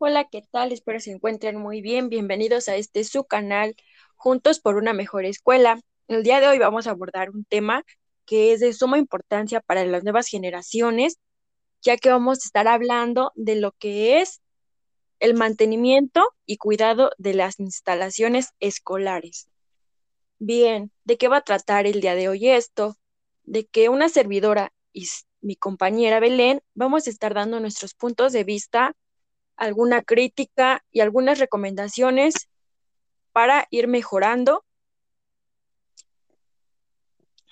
Hola, ¿qué tal? Espero se encuentren muy bien. Bienvenidos a este su canal, Juntos por una mejor escuela. El día de hoy vamos a abordar un tema que es de suma importancia para las nuevas generaciones, ya que vamos a estar hablando de lo que es el mantenimiento y cuidado de las instalaciones escolares. Bien, ¿de qué va a tratar el día de hoy esto? De que una servidora y mi compañera Belén vamos a estar dando nuestros puntos de vista alguna crítica y algunas recomendaciones para ir mejorando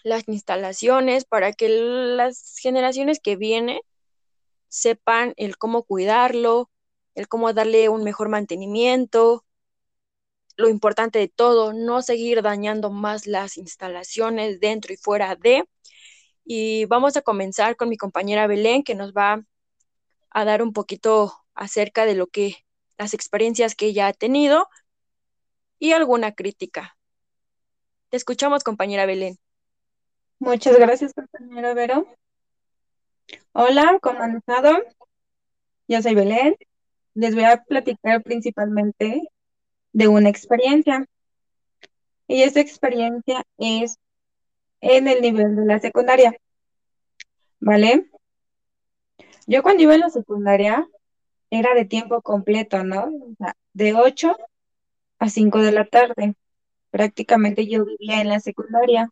las instalaciones, para que las generaciones que vienen sepan el cómo cuidarlo, el cómo darle un mejor mantenimiento, lo importante de todo, no seguir dañando más las instalaciones dentro y fuera de. Y vamos a comenzar con mi compañera Belén, que nos va a dar un poquito acerca de lo que las experiencias que ella ha tenido y alguna crítica. Te escuchamos, compañera Belén. Muchas gracias, compañero Vero. Hola, ¿cómo han estado? Yo soy Belén. Les voy a platicar principalmente de una experiencia. Y esa experiencia es en el nivel de la secundaria. ¿Vale? Yo cuando iba en la secundaria era de tiempo completo, ¿no? De 8 a 5 de la tarde. Prácticamente yo vivía en la secundaria.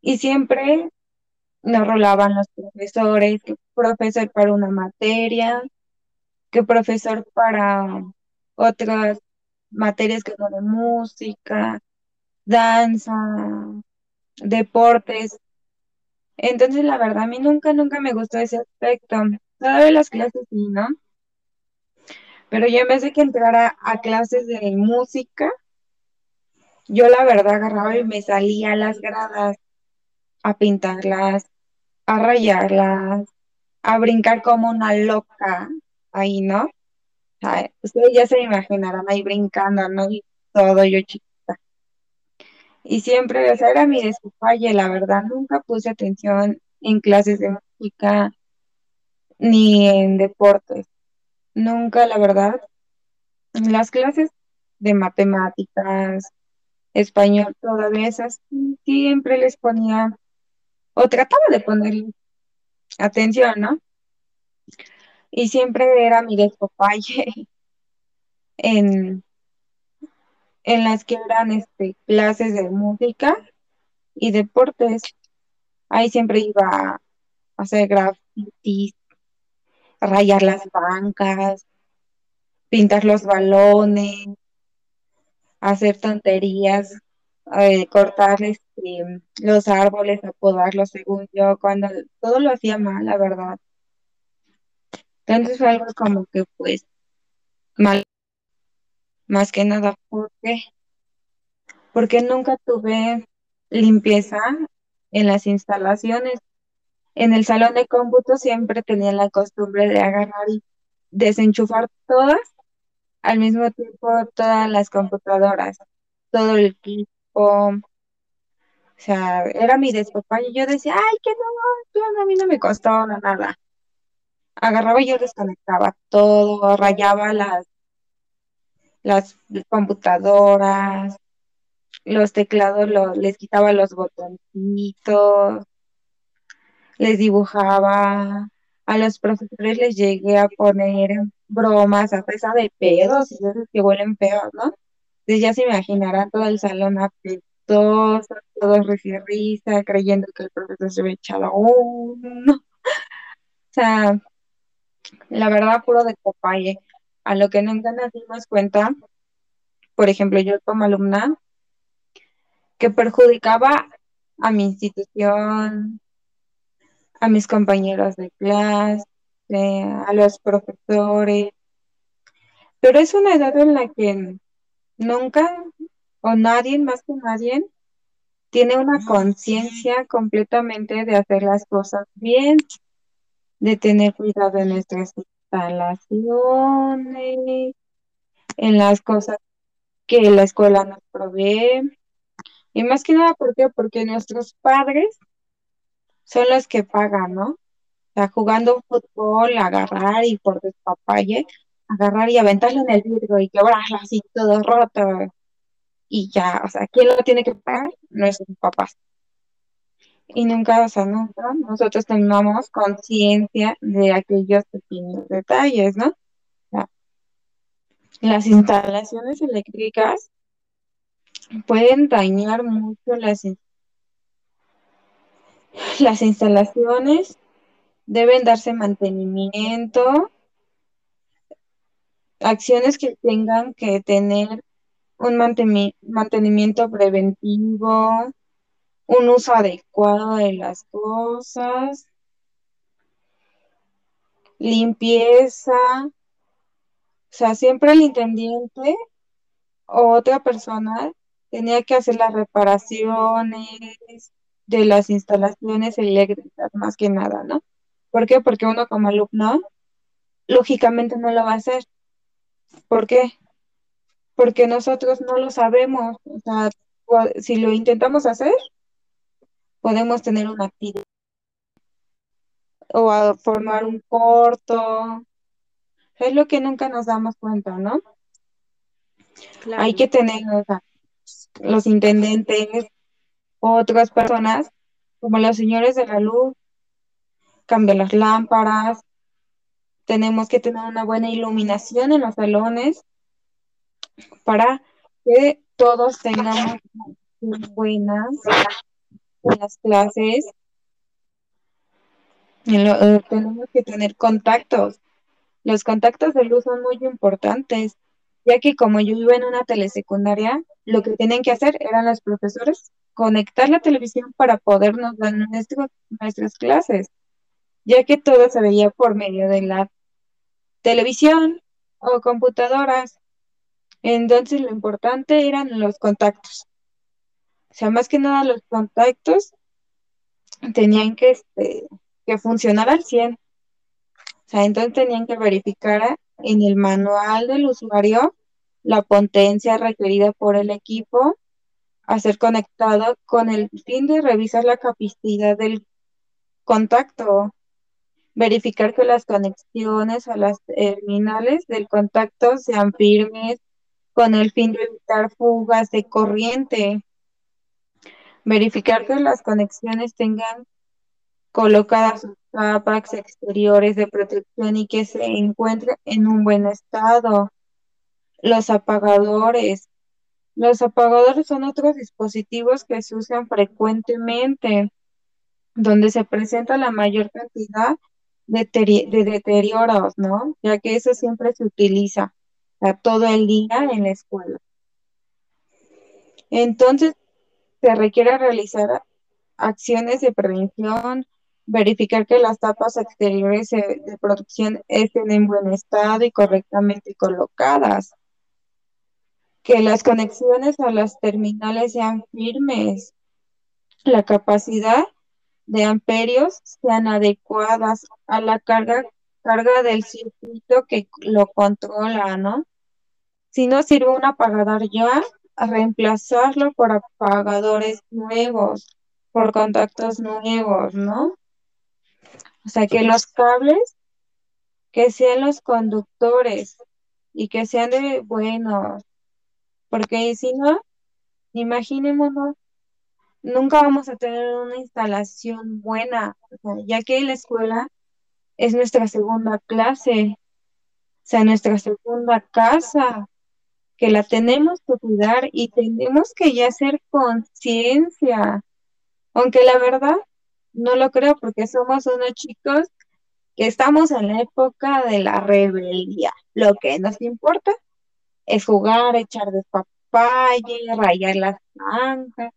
Y siempre nos rolaban los profesores, que profesor para una materia, que profesor para otras materias que son de música, danza, deportes. Entonces, la verdad, a mí nunca, nunca me gustó ese aspecto. Todavía las clases sí, ¿no? Pero yo en vez de que entrara a clases de música, yo la verdad agarraba y me salía a las gradas a pintarlas, a rayarlas, a brincar como una loca ahí, ¿no? ustedes ya se imaginarán ahí brincando, ¿no? Y todo yo chiquita. Y siempre, o sea, era mi despapalle, la verdad, nunca puse atención en clases de música ni en deportes. Nunca, la verdad. En las clases de matemáticas, español, todas esas, siempre les ponía, o trataba de poner atención, ¿no? Y siempre era mi despapalle en, en las que eran este, clases de música y deportes. Ahí siempre iba a hacer grafitis, rayar las bancas, pintar los balones, hacer tonterías, eh, cortar este, los árboles, apodarlos según yo, cuando todo lo hacía mal, la verdad. Entonces fue algo como que pues mal, más que nada porque, porque nunca tuve limpieza en las instalaciones. En el salón de cómputo siempre tenía la costumbre de agarrar y desenchufar todas al mismo tiempo todas las computadoras, todo el equipo. O sea, era mi despapá y yo decía, ay, que no, a mí no me costó nada. Agarraba y yo desconectaba todo, rayaba las, las computadoras, los teclados, les quitaba los botoncitos, les dibujaba, a los profesores les llegué a poner bromas a pesar de pedos y veces que huelen feos, ¿no? Entonces ya se imaginarán todo el salón apestoso, todos risa risa, creyendo que el profesor se había echado uno. O sea, la verdad, puro de copaye. A lo que nunca nos dimos cuenta, por ejemplo, yo como alumna, que perjudicaba a mi institución, a mis compañeros de clase, a los profesores, pero es una edad en la que nunca o nadie, más que nadie, tiene una conciencia completamente de hacer las cosas bien, de tener cuidado en nuestras instalaciones, en las cosas que la escuela nos provee. Y más que nada, ¿por qué? Porque nuestros padres son los que pagan, ¿no? O sea, jugando fútbol, agarrar y por despapalle, agarrar y aventarlo en el vidrio y quebrarlo así todo roto. Y ya, o sea, ¿quién lo tiene que pagar? Nuestros papás. Y nunca, o sea, nunca nosotros tomamos conciencia de aquellos pequeños detalles, ¿no? las instalaciones eléctricas pueden dañar mucho las, las instalaciones, deben darse mantenimiento, acciones que tengan que tener un mantenimiento preventivo, un uso adecuado de las cosas, limpieza, o sea, siempre el intendiente o otra persona tenía que hacer las reparaciones de las instalaciones eléctricas, más que nada, ¿no? ¿Por qué? Porque uno como alumno, lógicamente no lo va a hacer. ¿Por qué? Porque nosotros no lo sabemos. O sea, si lo intentamos hacer, podemos tener una actividad o a formar un corto. Es lo que nunca nos damos cuenta, ¿no? Hay que tener o sea, los intendentes, otras personas, como los señores de la luz, cambian las lámparas, tenemos que tener una buena iluminación en los salones para que todos tengamos buenas, buenas clases. Eh, tenemos que tener contactos. Los contactos de luz son muy importantes, ya que como yo iba en una telesecundaria, lo que tienen que hacer eran los profesores conectar la televisión para podernos dar nuestras clases, ya que todo se veía por medio de la televisión o computadoras. Entonces lo importante eran los contactos. O sea, más que nada los contactos tenían que, este, que funcionar al 100. O sea, entonces tenían que verificar en el manual del usuario la potencia requerida por el equipo a ser conectado con el fin de revisar la capacidad del contacto, verificar que las conexiones a las terminales del contacto sean firmes con el fin de evitar fugas de corriente, verificar que las conexiones tengan colocadas sus capas exteriores de protección y que se encuentren en un buen estado. Los apagadores. Los apagadores son otros dispositivos que se usan frecuentemente, donde se presenta la mayor cantidad de, deterioros, ¿no? Ya que eso siempre se utiliza todo el día en la escuela. Entonces, se requiere realizar acciones de prevención, verificar que las tapas exteriores de producción estén en buen estado y correctamente colocadas, que las conexiones a las terminales sean firmes, la capacidad de amperios sean adecuadas a la carga, carga del circuito que lo controla, ¿no? Si no sirve un apagador ya, a reemplazarlo por apagadores nuevos, por contactos nuevos, ¿no? O sea, que los cables, que sean los conductores y que sean de buenos, porque si no, imaginémonos, nunca vamos a tener una instalación buena, ya que la escuela es nuestra segunda clase, o sea, nuestra segunda casa, que la tenemos que cuidar y tenemos que ya hacer conciencia, aunque la verdad no lo creo porque somos unos chicos que estamos en la época de la rebeldía. Lo que nos importa es jugar, echar de papaye, rayar las mangas,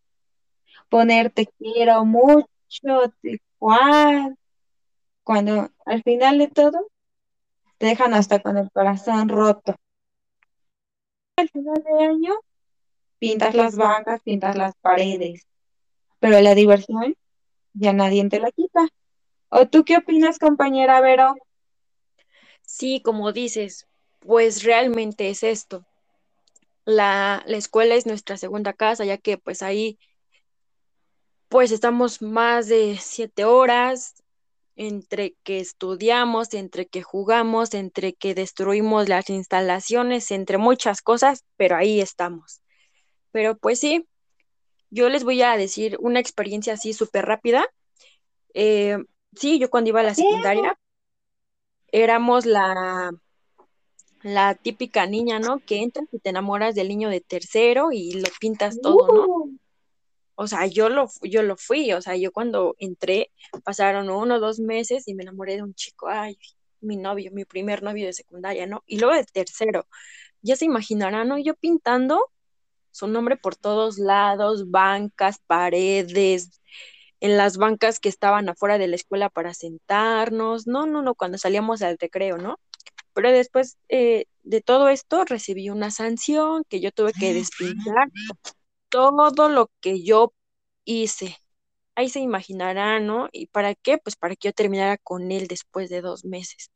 ponerte quiero mucho, te cual. Cuando al final de todo te dejan hasta con el corazón roto. Al final de año pintas las bancas, pintas las paredes, pero la diversión ya nadie te la quita. ¿O tú qué opinas, compañera Vero? Sí, como dices, pues realmente es esto. La, la escuela es nuestra segunda casa, ya que pues ahí pues estamos más de siete horas, entre que estudiamos, entre que jugamos, entre que destruimos las instalaciones, entre muchas cosas, pero ahí estamos. Pero pues sí, yo les voy a decir una experiencia así súper rápida. Eh, sí, yo cuando iba a la secundaria, éramos la, la típica niña, ¿no? Que entras y te enamoras del niño de tercero y lo pintas todo, ¿no? Uh. O sea, yo lo, yo lo fui, o sea, yo cuando entré, pasaron uno o dos meses y me enamoré de un chico, ay, mi novio, mi primer novio de secundaria, ¿no? Y luego de tercero, ya se imaginarán, ¿no? Yo pintando su nombre por todos lados, bancas, paredes, en las bancas que estaban afuera de la escuela para sentarnos, no, no, no, cuando salíamos al recreo, ¿no? Pero después eh, de todo esto recibí una sanción que yo tuve que despintar todo lo que yo hice. Ahí se imaginará, ¿no? ¿Y para qué? Pues para que yo terminara con él después de dos meses.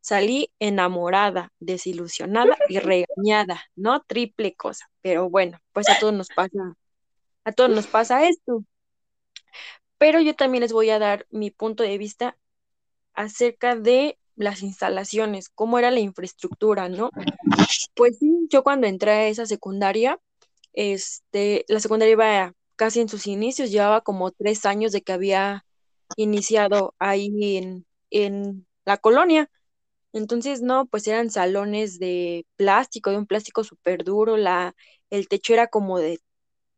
Salí enamorada, desilusionada y regañada, ¿no? Triple cosa. Pero bueno, pues a todos nos pasa, a todos nos pasa esto. Pero yo también les voy a dar mi punto de vista acerca de las instalaciones, cómo era la infraestructura, ¿no? Pues sí, yo cuando entré a esa secundaria, este, la secundaria iba casi en sus inicios, llevaba como tres años de que había iniciado ahí en, en la colonia. Entonces, no, pues eran salones de plástico, de un plástico súper duro, la, el techo era como de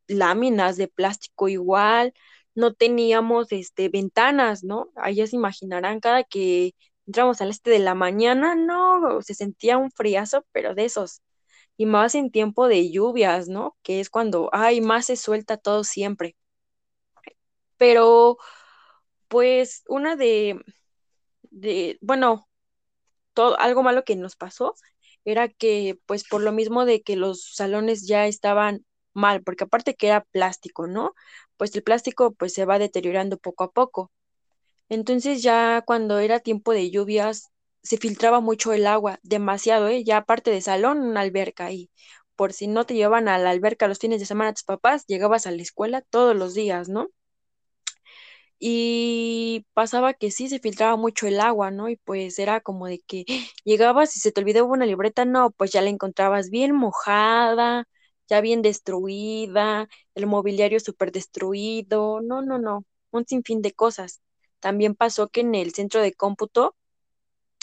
láminas de plástico igual, no teníamos este, ventanas, ¿no? Ahí ya se imaginarán, cada que entramos al este de la mañana, no, se sentía un friazo, pero de esos. Y más en tiempo de lluvias, ¿no? Que es cuando, ay, más se suelta todo siempre. Pero, pues, una de, de, bueno, todo, algo malo que nos pasó era que, pues, por lo mismo de que los salones ya estaban mal, porque aparte que era plástico, ¿no? Pues el plástico, pues, se va deteriorando poco a poco. Entonces ya cuando era tiempo de lluvias, se filtraba mucho el agua, demasiado, ¿eh? Ya aparte de salón, una alberca ahí. Por si no te llevaban a la alberca los fines de semana tus papás, llegabas a la escuela todos los días, ¿no? Y pasaba que sí se filtraba mucho el agua, ¿no? Y pues era como de que llegabas y se te olvidaba una libreta, no, pues ya la encontrabas bien mojada, ya bien destruida, el mobiliario súper destruido, no, no, no, un sinfín de cosas. También pasó que en el centro de cómputo,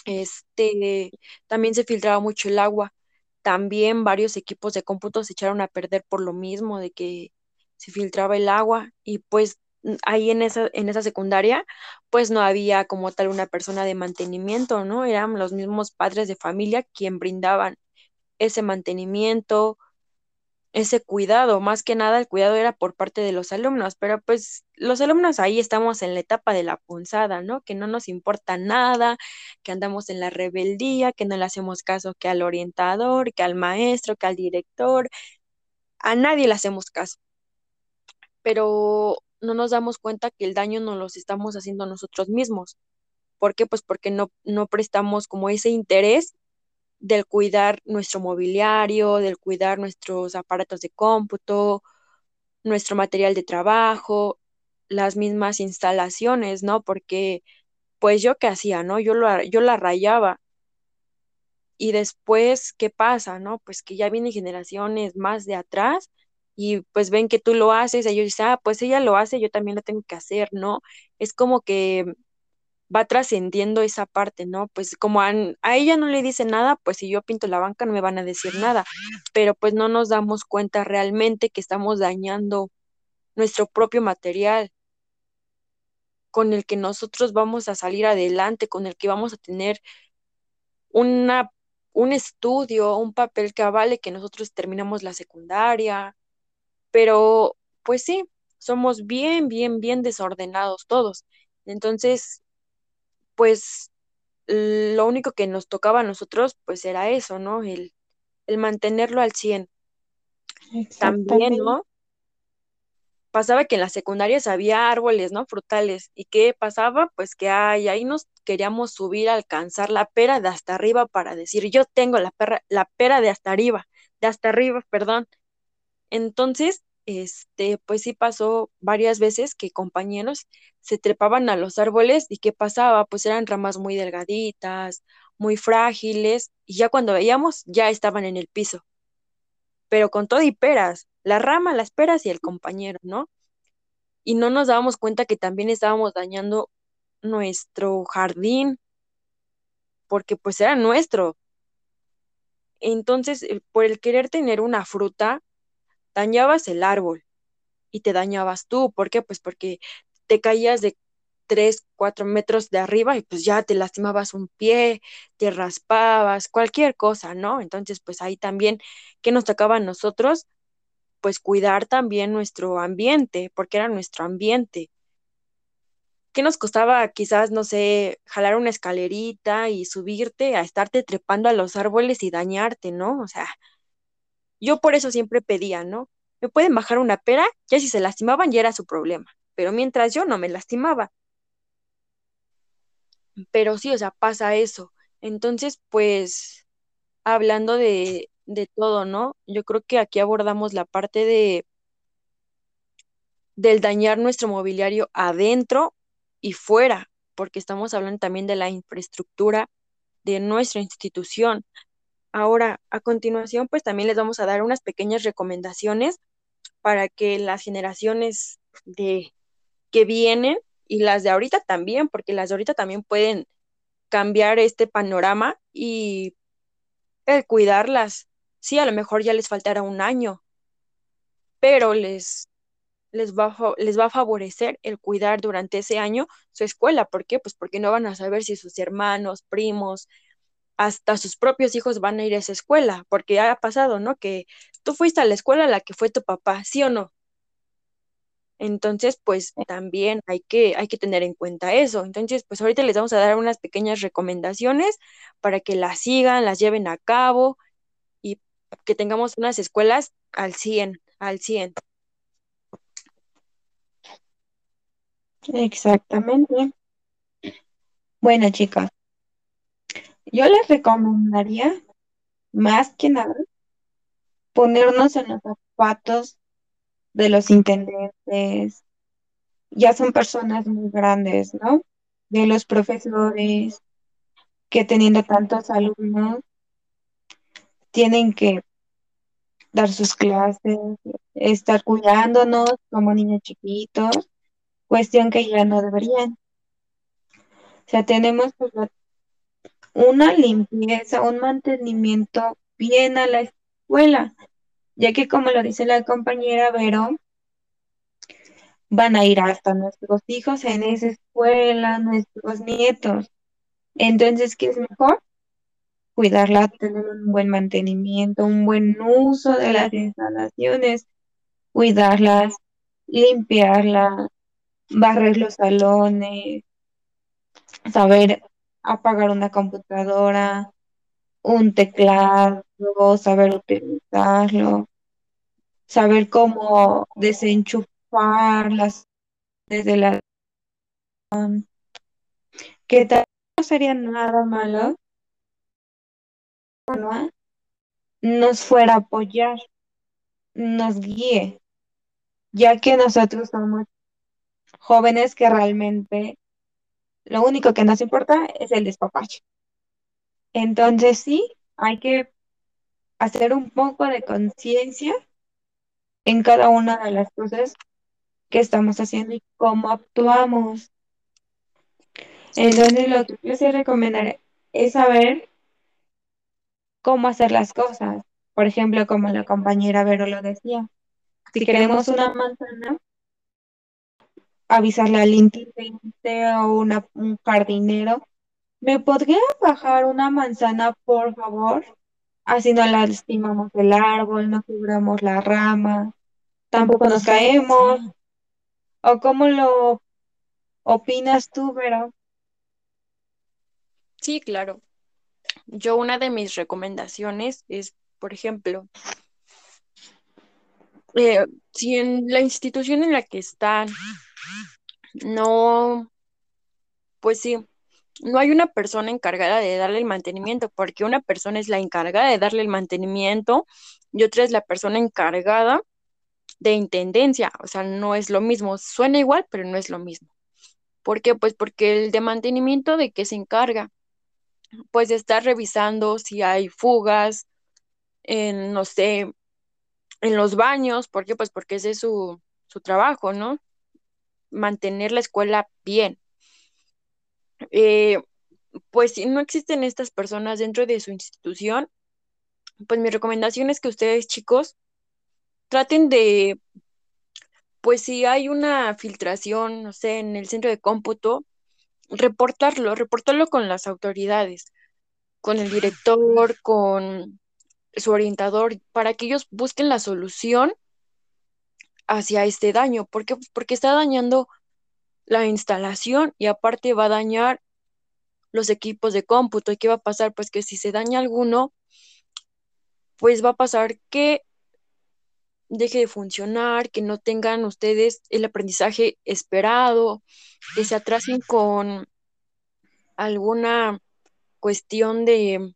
este, también se filtraba mucho el agua. También varios equipos de cómputo se echaron a perder por lo mismo de que se filtraba el agua y pues ahí en esa, en esa secundaria, pues no había como tal una persona de mantenimiento, ¿no? Eran los mismos padres de familia quien brindaban ese mantenimiento, ese cuidado, más que nada el cuidado era por parte de los alumnos, pero pues los alumnos ahí estamos en la etapa de la punzada, ¿no? Que no nos importa nada, que andamos en la rebeldía, que no le hacemos caso que al orientador, que al maestro, que al director, a nadie le hacemos caso. Pero no nos damos cuenta que el daño no los estamos haciendo nosotros mismos. ¿Por qué? Pues porque no, no prestamos como ese interés del cuidar nuestro mobiliario, del cuidar nuestros aparatos de cómputo, nuestro material de trabajo, las mismas instalaciones, ¿no? Porque, pues yo qué hacía, ¿no? Yo, lo, yo la rayaba. Y después, ¿qué pasa, no? Pues que ya vienen generaciones más de atrás y pues ven que tú lo haces, ellos dicen, ah, pues ella lo hace, yo también lo tengo que hacer, ¿no? Es como que va trascendiendo esa parte, ¿no? Pues como a, ella no le dice nada, pues si yo pinto la banca no me van a decir nada, pero pues no nos damos cuenta realmente que estamos dañando nuestro propio material con el que nosotros vamos a salir adelante, con el que vamos a tener una, un estudio, un papel que avale que nosotros terminamos la secundaria, pero pues sí, somos bien, bien, bien desordenados todos. Entonces, pues lo único que nos tocaba a nosotros, pues era eso, ¿no? El, el mantenerlo al 100. También, ¿no? Pasaba que en las secundarias había árboles, ¿no? Frutales. ¿Y qué pasaba? Pues que ay, ahí nos queríamos subir a alcanzar la pera de hasta arriba para decir, yo tengo la, perra, la pera de hasta arriba, de hasta arriba, perdón. Entonces, este, pues sí pasó varias veces que compañeros se trepaban a los árboles y ¿qué pasaba? Pues eran ramas muy delgaditas, muy frágiles y ya cuando veíamos ya estaban en el piso. Pero con todo y peras, la rama, las peras y el compañero, ¿no? Y no nos dábamos cuenta que también estábamos dañando nuestro jardín, porque pues era nuestro. Entonces, por el querer tener una fruta, dañabas el árbol y te dañabas tú. ¿Por qué? Pues porque te caías de 3, 4 metros de arriba y pues ya te lastimabas un pie, te raspabas, cualquier cosa, ¿no? Entonces, pues ahí también, ¿qué nos tocaba a nosotros? Pues cuidar también nuestro ambiente, porque era nuestro ambiente. ¿Qué nos costaba quizás, no sé, jalar una escalerita y subirte a estarte trepando a los árboles y dañarte, ¿no? O sea, yo por eso siempre pedía, ¿no? Me pueden bajar una pera, ya si se lastimaban ya era su problema, pero mientras yo no me lastimaba. Pero sí, o sea, pasa eso. Entonces, pues, hablando de, de todo, ¿no? Yo creo que aquí abordamos la parte de del dañar nuestro mobiliario adentro y fuera, porque estamos hablando también de la infraestructura de nuestra institución. Ahora, a continuación, pues también les vamos a dar unas pequeñas recomendaciones para que las generaciones de que vienen y las de ahorita también, porque las de ahorita también pueden cambiar este panorama y el cuidarlas. Sí, a lo mejor ya les faltará un año, pero les les va, les va a favorecer el cuidar durante ese año su escuela. ¿Por qué? Pues porque no van a saber si sus hermanos, primos, hasta sus propios hijos van a ir a esa escuela, porque ha pasado, ¿no? Que tú fuiste a la escuela a la que fue tu papá, ¿sí o no? Entonces, pues también hay que, hay que tener en cuenta eso. Entonces, pues ahorita les vamos a dar unas pequeñas recomendaciones para que las sigan, las lleven a cabo y que tengamos unas escuelas al 100, al 100. Exactamente. Bueno, chicas, yo les recomendaría más que nada ponernos en los zapatos de los intendentes. Ya son personas muy grandes, ¿no? De los profesores que teniendo tantos alumnos tienen que dar sus clases, estar cuidándonos como niños chiquitos cuestión que ya no deberían. O sea, tenemos una limpieza, un mantenimiento bien a la escuela, ya que como lo dice la compañera Vero, van a ir hasta nuestros hijos en esa escuela, nuestros nietos. Entonces, ¿qué es mejor? Cuidarla, tener un buen mantenimiento, un buen uso de las instalaciones, cuidarlas, limpiarlas, barrer los salones, saber apagar una computadora, un teclado, saber utilizarlo, saber cómo desenchufarlas desde la que tal no sería nada malo nos fuera a apoyar, nos guíe, ya que nosotros somos jóvenes que realmente lo único que nos importa es el despapacho. Entonces sí, hay que hacer un poco de conciencia en cada una de las cosas que estamos haciendo y cómo actuamos. Entonces lo que yo sí recomendaré es saber cómo hacer las cosas. Por ejemplo, como la compañera Vero lo decía, si queremos una manzana, avisarle al intendente o una, un jardinero, ¿me podría bajar una manzana, por favor? Así no lastimamos el árbol, no quebramos la rama, tampoco nos caemos. ¿O cómo lo opinas tú, Vera? Sí, claro. Yo una de mis recomendaciones es, por ejemplo, eh, si en la institución en la que están no, pues sí, no hay una persona encargada de darle el mantenimiento, porque una persona es la encargada de darle el mantenimiento y otra es la persona encargada de intendencia, o sea, no es lo mismo, suena igual, pero no es lo mismo. ¿Por qué? Pues porque el de mantenimiento de qué se encarga, pues estar revisando si hay fugas en, no sé, en los baños, ¿por qué? Pues porque ese es su, su trabajo, ¿no? Mantener la escuela bien. Eh, pues si no existen estas personas dentro de su institución, pues mi recomendación es que ustedes, chicos, traten de, pues si hay una filtración, no sé, en el centro de cómputo, reportarlo, reportarlo con las autoridades, con el director, con su orientador, para que ellos busquen la solución hacia este daño. ¿Por qué? Porque está dañando la instalación y aparte va a dañar los equipos de cómputo. ¿Y qué va a pasar? Pues que si se daña alguno, pues va a pasar que deje de funcionar, que no tengan ustedes el aprendizaje esperado, que se atrasen con alguna cuestión de,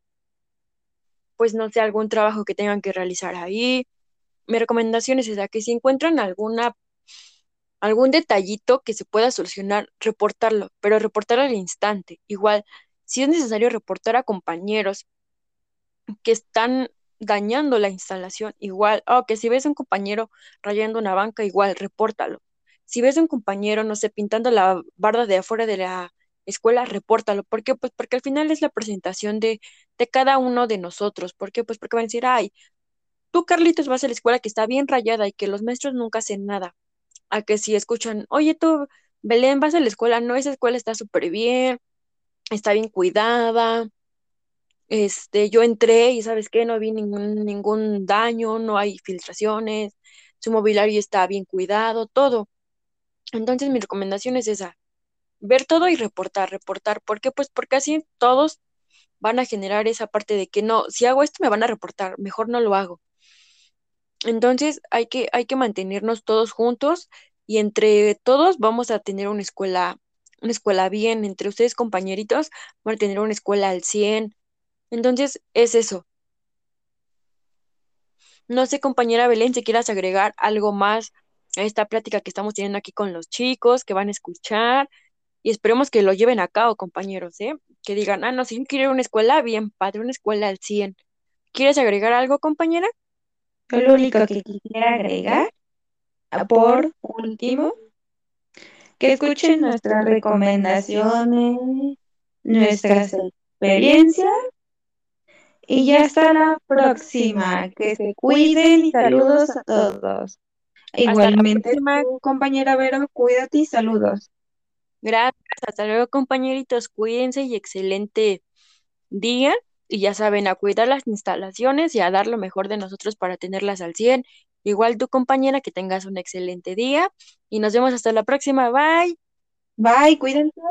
pues no sé, algún trabajo que tengan que realizar ahí. Mi recomendación es esa, que si encuentran alguna, algún detallito que se pueda solucionar, reportarlo, pero reportar al instante. Igual, si es necesario reportar a compañeros que están dañando la instalación, igual, o que si ves a un compañero rayando una banca, igual, repórtalo. Si ves a un compañero, no sé, pintando la barda de afuera de la escuela, repórtalo. ¿Por qué? Pues porque al final es la presentación de, de cada uno de nosotros. ¿Por qué? Pues porque van a decir, ay, tú, Carlitos, vas a la escuela que está bien rayada y que los maestros nunca hacen nada. A que si escuchan, oye, tú, Belén, vas a la escuela, no, esa escuela está súper bien, está bien cuidada, este, yo entré y sabes qué, no vi ningún, ningún daño, no hay filtraciones, su mobiliario está bien cuidado, todo. Entonces mi recomendación es esa, ver todo y reportar, reportar. ¿Por qué? Pues porque así todos van a generar esa parte de que no, si hago esto me van a reportar, mejor no lo hago. Entonces hay que, hay que mantenernos todos juntos y entre todos vamos a tener una escuela, una escuela bien, entre ustedes compañeritos van a tener una escuela al 100, entonces, es eso. No sé, compañera Belén, si quieras agregar algo más a esta plática que estamos teniendo aquí con los chicos, que van a escuchar, y esperemos que lo lleven a cabo, compañeros, ¿eh? Que digan, ah, no, si yo quiero una escuela, bien padre, una escuela al 100. ¿Quieres agregar algo, compañera? Lo único que quisiera agregar, por último, que escuchen nuestras recomendaciones, nuestras experiencias y ya hasta la próxima. Que se cuiden y saludos a todos. Igualmente, compañera Vero, cuídate y saludos. Gracias, hasta luego compañeritos, cuídense y excelente día. Y ya saben, a cuidar las instalaciones y a dar lo mejor de nosotros para tenerlas al 100. Igual tu compañera, que tengas un excelente día y nos vemos hasta la próxima. Bye. Bye, cuídense.